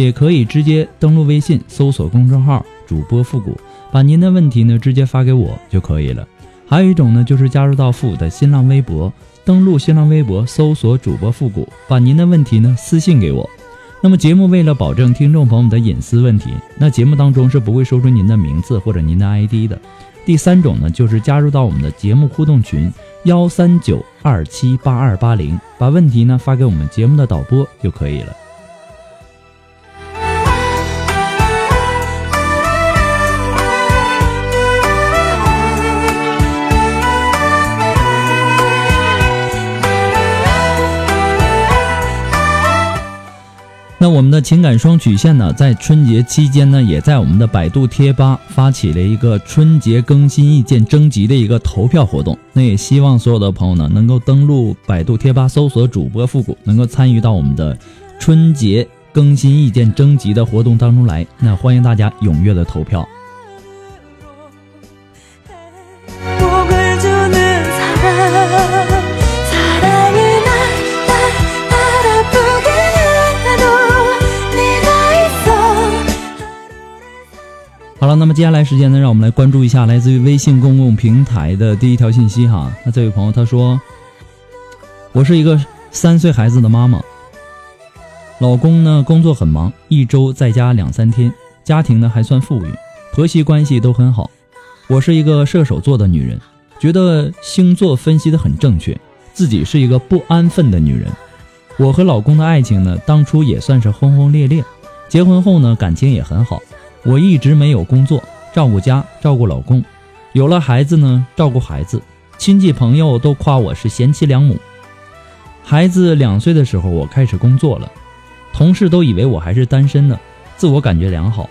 也可以直接登录微信，搜索公众号“主播复古”，把您的问题呢直接发给我就可以了。还有一种呢，就是加入到复古的新浪微博，登录新浪微博，搜索“主播复古”，把您的问题呢私信给我。那么节目为了保证听众朋友们的隐私问题，那节目当中是不会说出您的名字或者您的 ID 的。第三种呢，就是加入到我们的节目互动群幺三九二七八二八零，把问题呢发给我们节目的导播就可以了。那我们的情感双曲线呢，在春节期间呢，也在我们的百度贴吧发起了一个春节更新意见征集的一个投票活动。那也希望所有的朋友呢，能够登录百度贴吧，搜索主播复古，能够参与到我们的春节更新意见征集的活动当中来。那欢迎大家踊跃的投票。那么接下来时间呢，让我们来关注一下来自于微信公共平台的第一条信息哈。那这位朋友他说：“我是一个三岁孩子的妈妈，老公呢工作很忙，一周在家两三天，家庭呢还算富裕，婆媳关系都很好。我是一个射手座的女人，觉得星座分析的很正确，自己是一个不安分的女人。我和老公的爱情呢，当初也算是轰轰烈烈，结婚后呢感情也很好。”我一直没有工作，照顾家，照顾老公，有了孩子呢，照顾孩子，亲戚朋友都夸我是贤妻良母。孩子两岁的时候，我开始工作了，同事都以为我还是单身呢，自我感觉良好。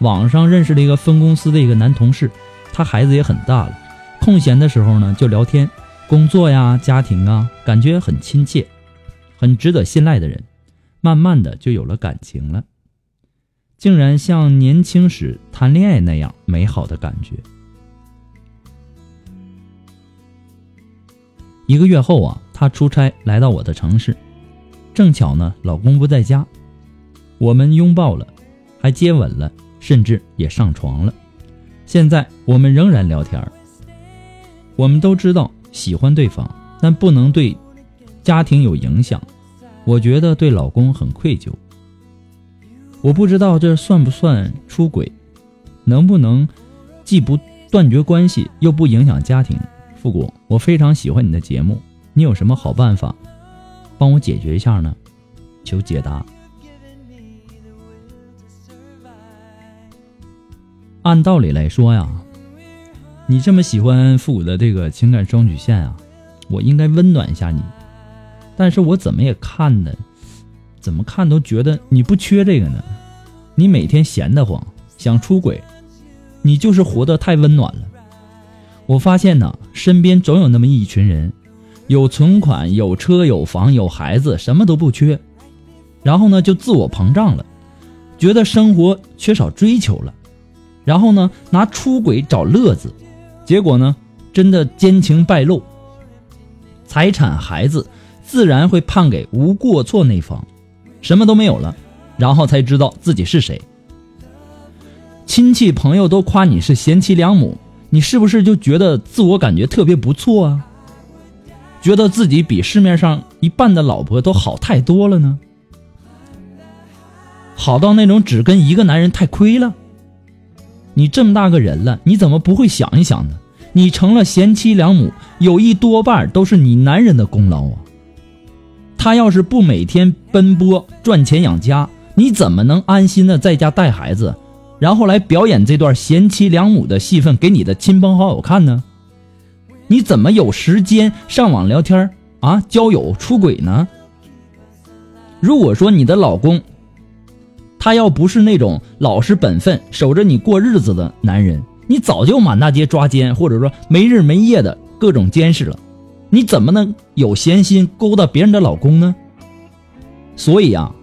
网上认识了一个分公司的一个男同事，他孩子也很大了，空闲的时候呢就聊天，工作呀，家庭啊，感觉很亲切，很值得信赖的人，慢慢的就有了感情了。竟然像年轻时谈恋爱那样美好的感觉。一个月后啊，他出差来到我的城市，正巧呢，老公不在家，我们拥抱了，还接吻了，甚至也上床了。现在我们仍然聊天我们都知道喜欢对方，但不能对家庭有影响。我觉得对老公很愧疚。我不知道这算不算出轨，能不能既不断绝关系又不影响家庭？复古，我非常喜欢你的节目，你有什么好办法帮我解决一下呢？求解答。按道理来说呀，你这么喜欢复古的这个情感双曲线啊，我应该温暖一下你，但是我怎么也看的。怎么看都觉得你不缺这个呢？你每天闲得慌，想出轨，你就是活得太温暖了。我发现呢，身边总有那么一群人，有存款、有车、有房、有孩子，什么都不缺。然后呢，就自我膨胀了，觉得生活缺少追求了。然后呢，拿出轨找乐子，结果呢，真的奸情败露，财产、孩子自然会判给无过错那方，什么都没有了，然后才知道自己是谁。亲戚朋友都夸你是贤妻良母，你是不是就觉得自我感觉特别不错啊？觉得自己比市面上一半的老婆都好太多了呢？好到那种只跟一个男人太亏了？你这么大个人了，你怎么不会想一想呢？你成了贤妻良母，有一多半都是你男人的功劳啊！他要是不每天奔波赚钱养家，你怎么能安心的在家带孩子，然后来表演这段贤妻良母的戏份给你的亲朋好友看呢？你怎么有时间上网聊天啊、交友、出轨呢？如果说你的老公，他要不是那种老实本分、守着你过日子的男人，你早就满大街抓奸，或者说没日没夜的各种监视了。你怎么能有闲心勾搭别人的老公呢？所以啊，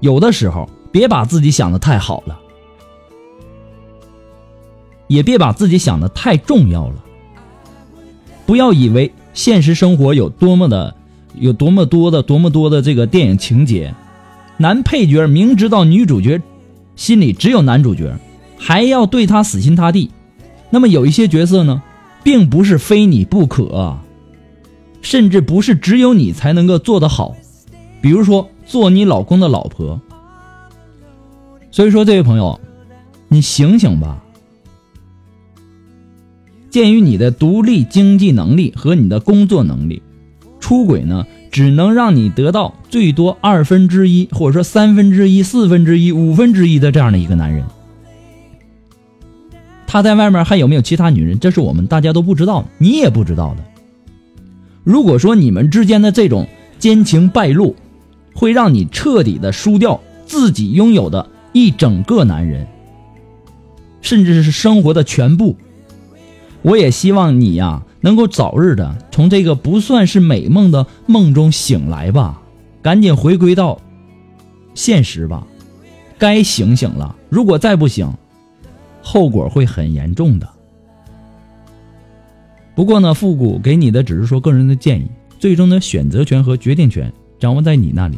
有的时候别把自己想的太好了，也别把自己想的太重要了。不要以为现实生活有多么的、有多么多的、多么多的这个电影情节。男配角明知道女主角心里只有男主角，还要对他死心塌地。那么有一些角色呢，并不是非你不可，甚至不是只有你才能够做得好。比如说做你老公的老婆。所以说，这位朋友，你醒醒吧！鉴于你的独立经济能力和你的工作能力，出轨呢？只能让你得到最多二分之一，或者说三分之一、四分之一、五分之一的这样的一个男人。他在外面还有没有其他女人？这是我们大家都不知道，你也不知道的。如果说你们之间的这种奸情败露，会让你彻底的输掉自己拥有的一整个男人，甚至是生活的全部。我也希望你呀。能够早日的从这个不算是美梦的梦中醒来吧，赶紧回归到现实吧，该醒醒了。如果再不醒，后果会很严重的。不过呢，复古给你的只是说个人的建议，最终的选择权和决定权掌握在你那里。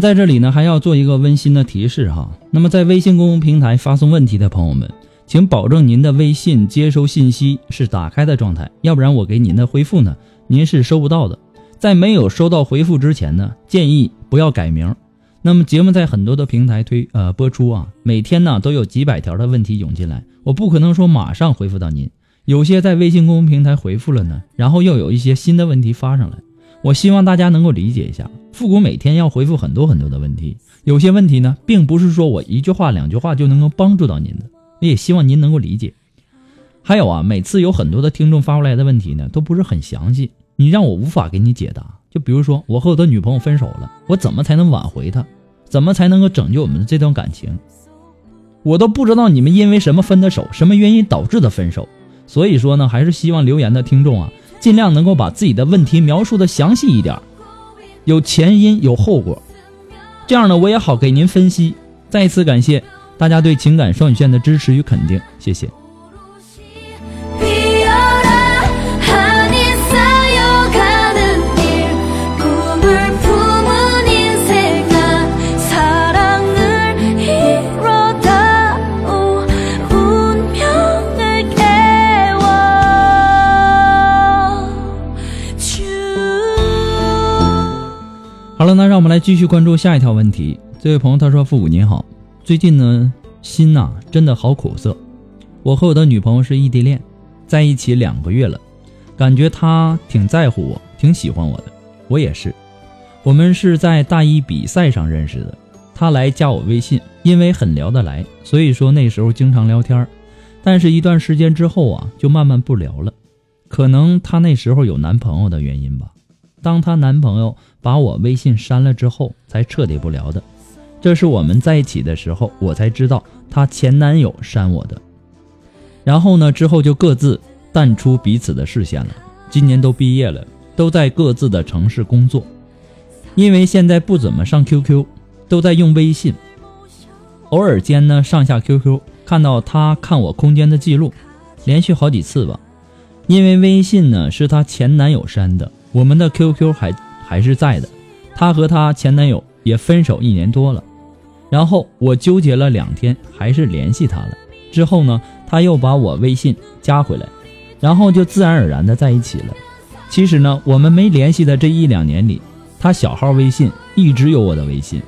在这里呢，还要做一个温馨的提示哈。那么在微信公共平台发送问题的朋友们，请保证您的微信接收信息是打开的状态，要不然我给您的回复呢，您是收不到的。在没有收到回复之前呢，建议不要改名。那么节目在很多的平台推呃播出啊，每天呢都有几百条的问题涌进来，我不可能说马上回复到您。有些在微信公共平台回复了呢，然后又有一些新的问题发上来。我希望大家能够理解一下，复古每天要回复很多很多的问题，有些问题呢，并不是说我一句话两句话就能够帮助到您的，也希望您能够理解。还有啊，每次有很多的听众发过来的问题呢，都不是很详细，你让我无法给你解答。就比如说，我和我的女朋友分手了，我怎么才能挽回她？怎么才能够拯救我们的这段感情？我都不知道你们因为什么分的手，什么原因导致的分手。所以说呢，还是希望留言的听众啊。尽量能够把自己的问题描述的详细一点，有前因有后果，这样呢我也好给您分析。再次感谢大家对情感双语线的支持与肯定，谢谢。好了，那让我们来继续关注下一条问题。这位朋友他说：“复古您好，最近呢心呐真的好苦涩。我和我的女朋友是异地恋，在一起两个月了，感觉她挺在乎我，挺喜欢我的，我也是。我们是在大一比赛上认识的，她来加我微信，因为很聊得来，所以说那时候经常聊天。但是一段时间之后啊，就慢慢不聊了，可能她那时候有男朋友的原因吧。”当她男朋友把我微信删了之后，才彻底不聊的。这是我们在一起的时候，我才知道她前男友删我的。然后呢，之后就各自淡出彼此的视线了。今年都毕业了，都在各自的城市工作。因为现在不怎么上 QQ，都在用微信。偶尔间呢，上下 QQ，看到她看我空间的记录，连续好几次吧。因为微信呢是她前男友删的，我们的 QQ 还还是在的。她和她前男友也分手一年多了，然后我纠结了两天，还是联系她了。之后呢，她又把我微信加回来，然后就自然而然的在一起了。其实呢，我们没联系的这一两年里，她小号微信一直有我的微信，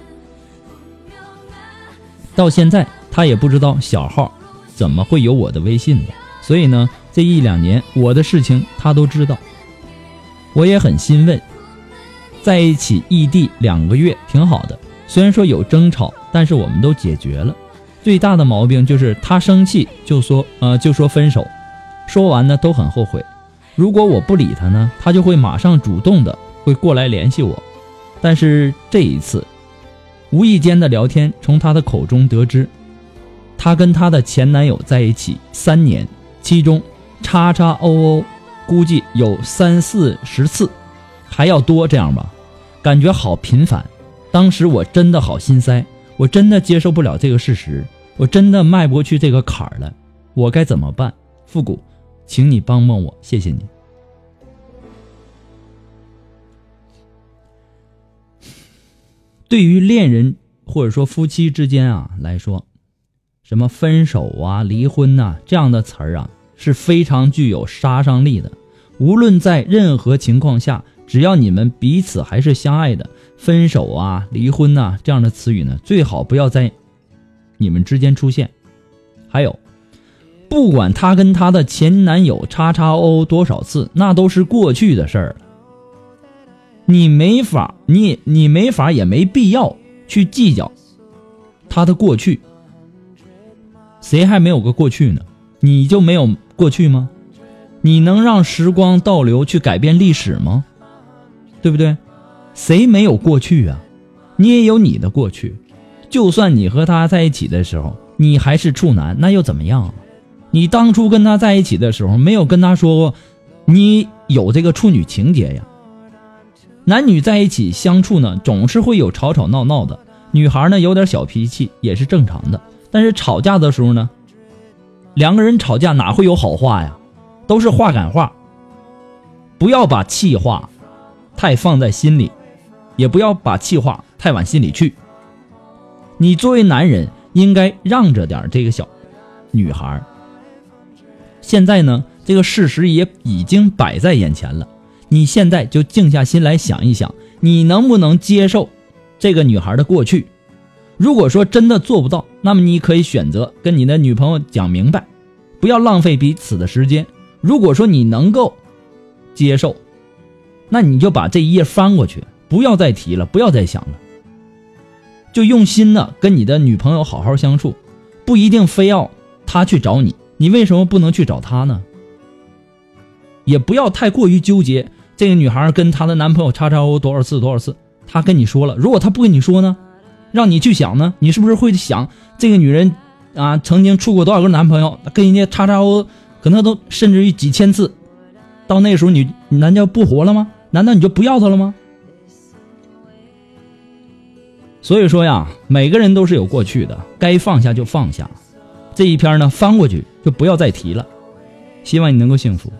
到现在她也不知道小号怎么会有我的微信的。所以呢。这一两年我的事情他都知道，我也很欣慰。在一起异地两个月挺好的，虽然说有争吵，但是我们都解决了。最大的毛病就是他生气就说呃就说分手，说完呢都很后悔。如果我不理他呢，他就会马上主动的会过来联系我。但是这一次，无意间的聊天，从他的口中得知，他跟他的前男友在一起三年，其中。叉叉 oo，估计有三四十次，还要多这样吧？感觉好频繁。当时我真的好心塞，我真的接受不了这个事实，我真的迈不过去这个坎儿了。我该怎么办？复古，请你帮帮我，谢谢你。对于恋人或者说夫妻之间啊来说，什么分手啊、离婚呐这样的词儿啊。是非常具有杀伤力的。无论在任何情况下，只要你们彼此还是相爱的，分手啊、离婚呐这样的词语呢，最好不要在你们之间出现。还有，不管他跟他的前男友叉叉 O 多少次，那都是过去的事儿了。你没法，你你没法，也没必要去计较他的过去。谁还没有个过去呢？你就没有？过去吗？你能让时光倒流去改变历史吗？对不对？谁没有过去啊？你也有你的过去。就算你和他在一起的时候，你还是处男，那又怎么样？你当初跟他在一起的时候，没有跟他说过你有这个处女情节呀？男女在一起相处呢，总是会有吵吵闹闹的。女孩呢，有点小脾气也是正常的。但是吵架的时候呢？两个人吵架哪会有好话呀？都是话赶话。不要把气话太放在心里，也不要把气话太往心里去。你作为男人应该让着点这个小女孩。现在呢，这个事实也已经摆在眼前了，你现在就静下心来想一想，你能不能接受这个女孩的过去？如果说真的做不到，那么你可以选择跟你的女朋友讲明白，不要浪费彼此的时间。如果说你能够接受，那你就把这一页翻过去，不要再提了，不要再想了，就用心的跟你的女朋友好好相处。不一定非要她去找你，你为什么不能去找她呢？也不要太过于纠结这个女孩跟她的男朋友叉叉 O 多少次多少次，她跟你说了，如果她不跟你说呢？让你去想呢，你是不是会想这个女人啊曾经处过多少个男朋友，跟人家叉叉 O 可能都甚至于几千次，到那时候你你难道不活了吗？难道你就不要他了吗？所以说呀，每个人都是有过去的，该放下就放下，这一篇呢翻过去就不要再提了。希望你能够幸福。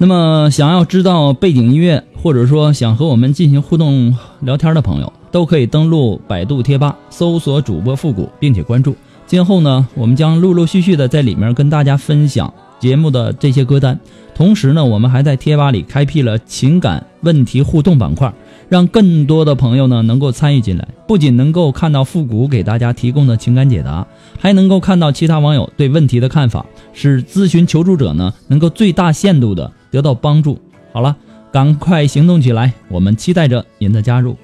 那么，想要知道背景音乐，或者说想和我们进行互动聊天的朋友，都可以登录百度贴吧，搜索主播复古，并且关注。今后呢，我们将陆陆续续的在里面跟大家分享节目的这些歌单。同时呢，我们还在贴吧里开辟了情感问题互动板块。让更多的朋友呢能够参与进来，不仅能够看到复古给大家提供的情感解答，还能够看到其他网友对问题的看法，使咨询求助者呢能够最大限度的得到帮助。好了，赶快行动起来！我们期待着您的加入。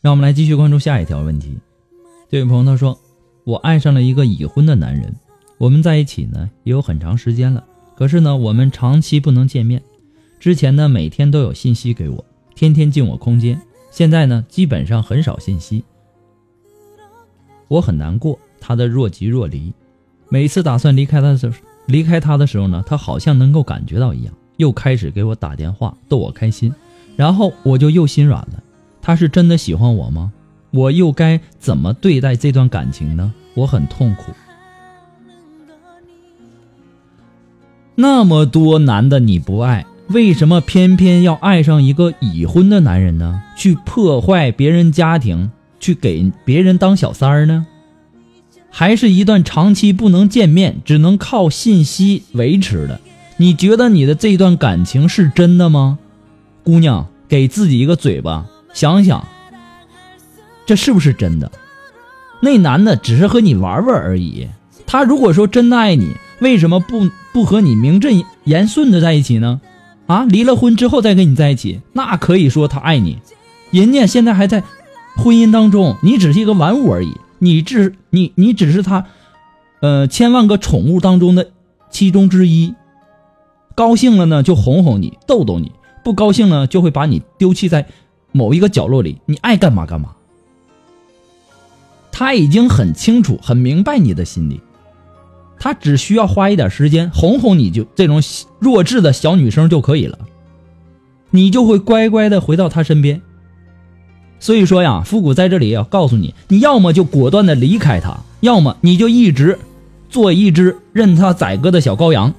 让我们来继续关注下一条问题。这位朋友他说：“我爱上了一个已婚的男人，我们在一起呢也有很长时间了，可是呢我们长期不能见面。之前呢每天都有信息给我，天天进我空间，现在呢基本上很少信息。我很难过他的若即若离。每次打算离开他的时候，离开他的时候呢，他好像能够感觉到一样，又开始给我打电话逗我开心，然后我就又心软了。”他是真的喜欢我吗？我又该怎么对待这段感情呢？我很痛苦。那么多男的你不爱，为什么偏偏要爱上一个已婚的男人呢？去破坏别人家庭，去给别人当小三儿呢？还是一段长期不能见面，只能靠信息维持的？你觉得你的这段感情是真的吗？姑娘，给自己一个嘴巴。想想，这是不是真的？那男的只是和你玩玩而已。他如果说真的爱你，为什么不不和你名正言顺的在一起呢？啊，离了婚之后再跟你在一起，那可以说他爱你。人家现在还在婚姻当中，你只是一个玩物而已。你只你你只是他，呃，千万个宠物当中的其中之一。高兴了呢，就哄哄你，逗逗你；不高兴呢，就会把你丢弃在。某一个角落里，你爱干嘛干嘛。他已经很清楚、很明白你的心理，他只需要花一点时间哄哄你，就这种弱智的小女生就可以了，你就会乖乖的回到他身边。所以说呀，复古在这里要告诉你，你要么就果断的离开他，要么你就一直做一只任他宰割的小羔羊。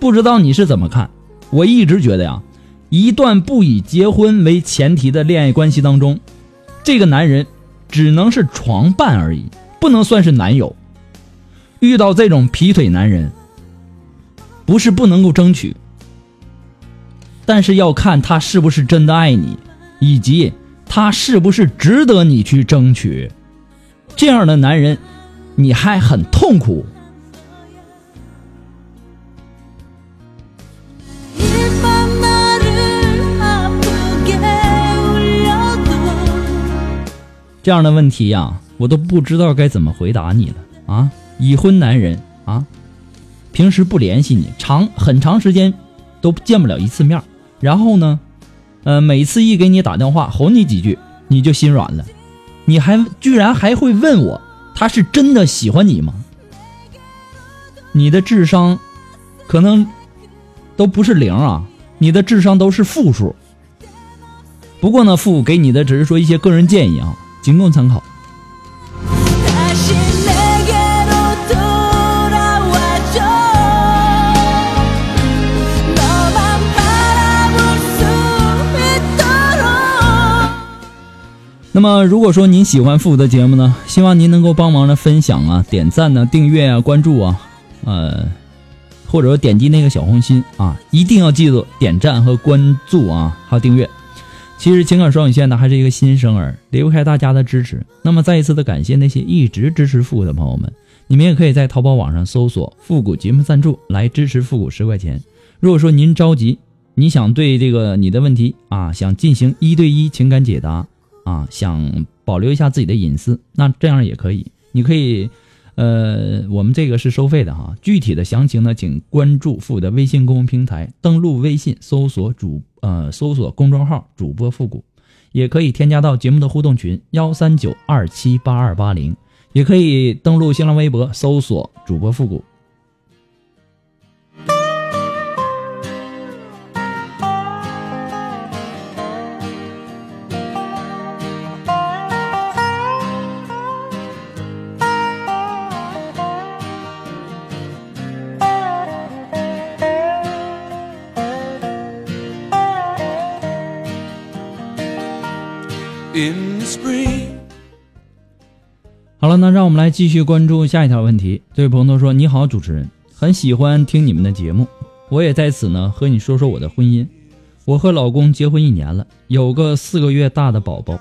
不知道你是怎么看？我一直觉得呀。一段不以结婚为前提的恋爱关系当中，这个男人只能是床伴而已，不能算是男友。遇到这种劈腿男人，不是不能够争取，但是要看他是不是真的爱你，以及他是不是值得你去争取。这样的男人，你还很痛苦。这样的问题呀，我都不知道该怎么回答你了啊！已婚男人啊，平时不联系你，长很长时间都见不了一次面，然后呢，呃，每次一给你打电话哄你几句，你就心软了，你还居然还会问我，他是真的喜欢你吗？你的智商可能都不是零啊，你的智商都是负数。不过呢，父给你的只是说一些个人建议啊。仅供参考。那么，如果说您喜欢复古的节目呢，希望您能够帮忙的分享啊、点赞呢、订阅啊、关注啊，呃，或者说点击那个小红心啊，一定要记住点赞和关注啊，还有订阅。其实情感双语线呢还是一个新生儿，离不开大家的支持。那么再一次的感谢那些一直支持复古的朋友们，你们也可以在淘宝网上搜索“复古节目赞助”来支持复古十块钱。如果说您着急，你想对这个你的问题啊，想进行一对一情感解答啊，想保留一下自己的隐私，那这样也可以。你可以，呃，我们这个是收费的哈。具体的详情呢，请关注复古的微信公众平台，登录微信搜索主。呃，搜索公众号“主播复古”，也可以添加到节目的互动群幺三九二七八二八零，也可以登录新浪微博搜索“主播复古”。好了，那让我们来继续关注下一条问题。这位朋友说：“你好，主持人，很喜欢听你们的节目，我也在此呢和你说说我的婚姻。我和老公结婚一年了，有个四个月大的宝宝。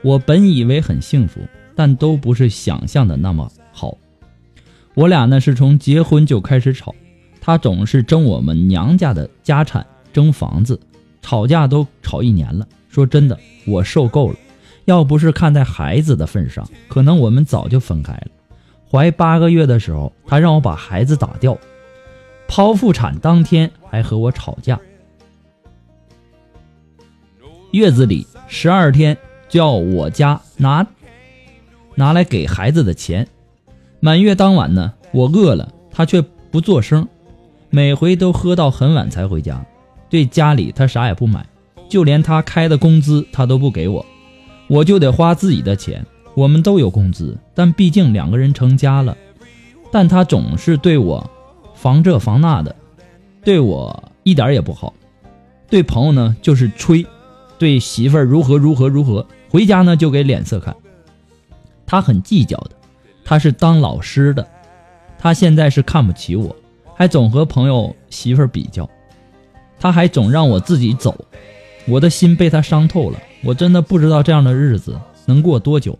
我本以为很幸福，但都不是想象的那么好。我俩呢是从结婚就开始吵，他总是争我们娘家的家产，争房子，吵架都吵一年了。说真的，我受够了。”要不是看在孩子的份上，可能我们早就分开了。怀八个月的时候，他让我把孩子打掉，剖腹产当天还和我吵架。月子里十二天就要我家拿拿来给孩子的钱。满月当晚呢，我饿了，他却不作声，每回都喝到很晚才回家。对家里他啥也不买，就连他开的工资他都不给我。我就得花自己的钱，我们都有工资，但毕竟两个人成家了。但他总是对我防这防那的，对我一点也不好。对朋友呢就是吹，对媳妇儿如何如何如何，回家呢就给脸色看。他很计较的，他是当老师的，他现在是看不起我，还总和朋友媳妇儿比较。他还总让我自己走，我的心被他伤透了。我真的不知道这样的日子能过多久。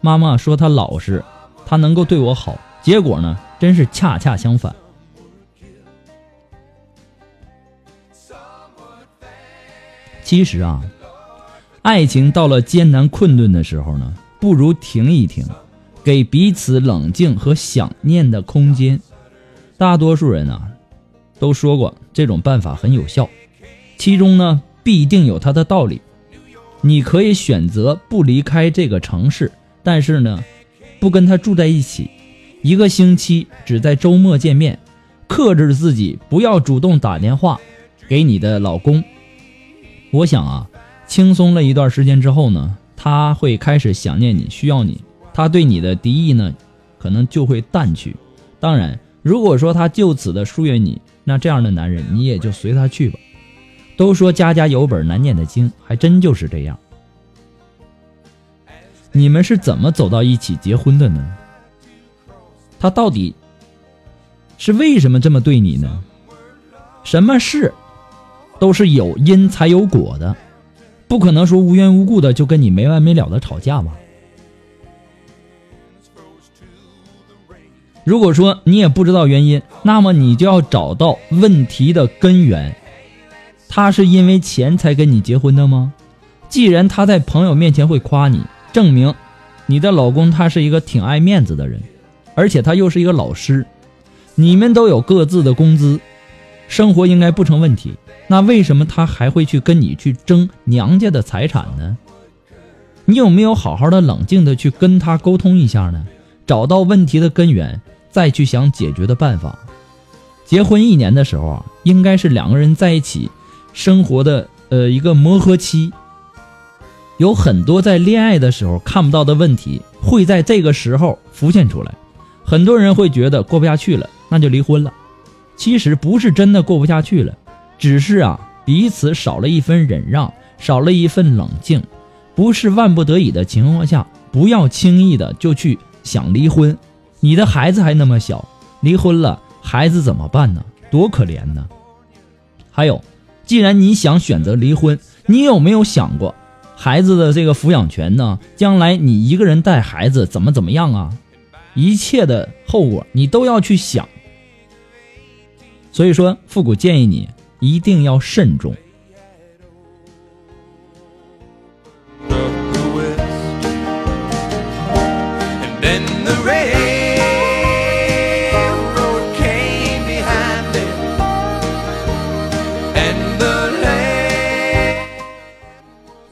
妈妈说她老实，她能够对我好，结果呢，真是恰恰相反。其实啊，爱情到了艰难困顿的时候呢，不如停一停，给彼此冷静和想念的空间。大多数人啊，都说过这种办法很有效，其中呢，必定有它的道理。你可以选择不离开这个城市，但是呢，不跟他住在一起，一个星期只在周末见面，克制自己不要主动打电话给你的老公。我想啊，轻松了一段时间之后呢，他会开始想念你，需要你，他对你的敌意呢，可能就会淡去。当然，如果说他就此的疏远你，那这样的男人你也就随他去吧。都说家家有本难念的经，还真就是这样。你们是怎么走到一起结婚的呢？他到底是为什么这么对你呢？什么事都是有因才有果的，不可能说无缘无故的就跟你没完没了的吵架吧？如果说你也不知道原因，那么你就要找到问题的根源。他是因为钱才跟你结婚的吗？既然他在朋友面前会夸你，证明你的老公他是一个挺爱面子的人，而且他又是一个老师，你们都有各自的工资，生活应该不成问题。那为什么他还会去跟你去争娘家的财产呢？你有没有好好的冷静的去跟他沟通一下呢？找到问题的根源，再去想解决的办法。结婚一年的时候啊，应该是两个人在一起。生活的呃一个磨合期，有很多在恋爱的时候看不到的问题，会在这个时候浮现出来。很多人会觉得过不下去了，那就离婚了。其实不是真的过不下去了，只是啊彼此少了一分忍让，少了一份冷静。不是万不得已的情况下，不要轻易的就去想离婚。你的孩子还那么小，离婚了孩子怎么办呢？多可怜呢！还有。既然你想选择离婚，你有没有想过孩子的这个抚养权呢？将来你一个人带孩子怎么怎么样啊？一切的后果你都要去想。所以说，复古建议你一定要慎重。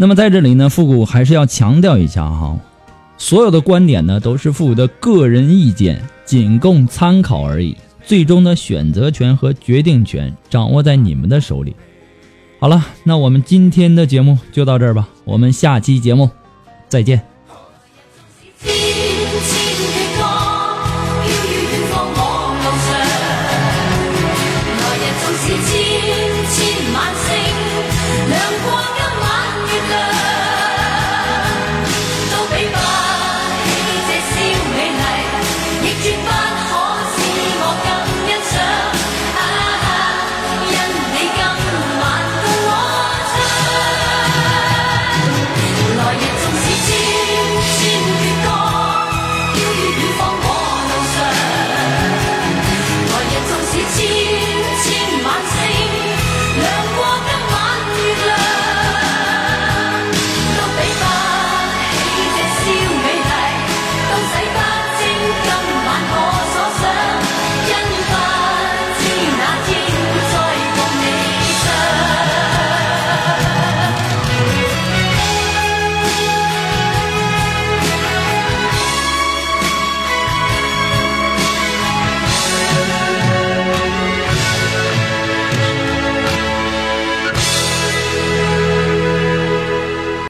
那么在这里呢，复古还是要强调一下哈，所有的观点呢都是复古的个人意见，仅供参考而已。最终的选择权和决定权掌握在你们的手里。好了，那我们今天的节目就到这儿吧，我们下期节目再见。